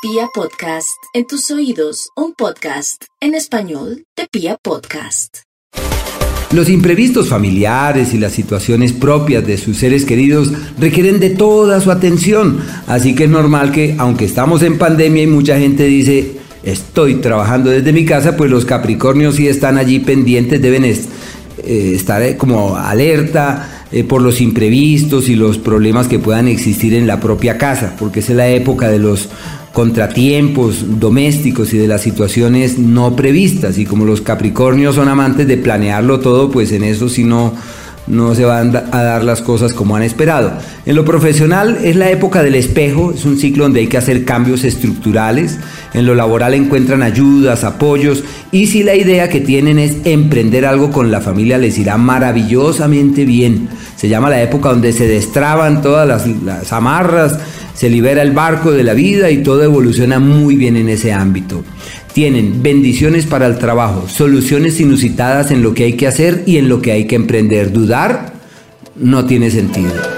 Pia Podcast, en tus oídos, un podcast en español de Pia Podcast. Los imprevistos familiares y las situaciones propias de sus seres queridos requieren de toda su atención, así que es normal que, aunque estamos en pandemia y mucha gente dice, estoy trabajando desde mi casa, pues los Capricornios sí están allí pendientes, deben eh, estar eh, como alerta eh, por los imprevistos y los problemas que puedan existir en la propia casa, porque es la época de los contratiempos domésticos y de las situaciones no previstas. Y como los Capricornios son amantes de planearlo todo, pues en eso sí no, no se van a dar las cosas como han esperado. En lo profesional es la época del espejo, es un ciclo donde hay que hacer cambios estructurales. En lo laboral encuentran ayudas, apoyos y si la idea que tienen es emprender algo con la familia les irá maravillosamente bien. Se llama la época donde se destraban todas las, las amarras se libera el barco de la vida y todo evoluciona muy bien en ese ámbito. Tienen bendiciones para el trabajo, soluciones inusitadas en lo que hay que hacer y en lo que hay que emprender. Dudar no tiene sentido.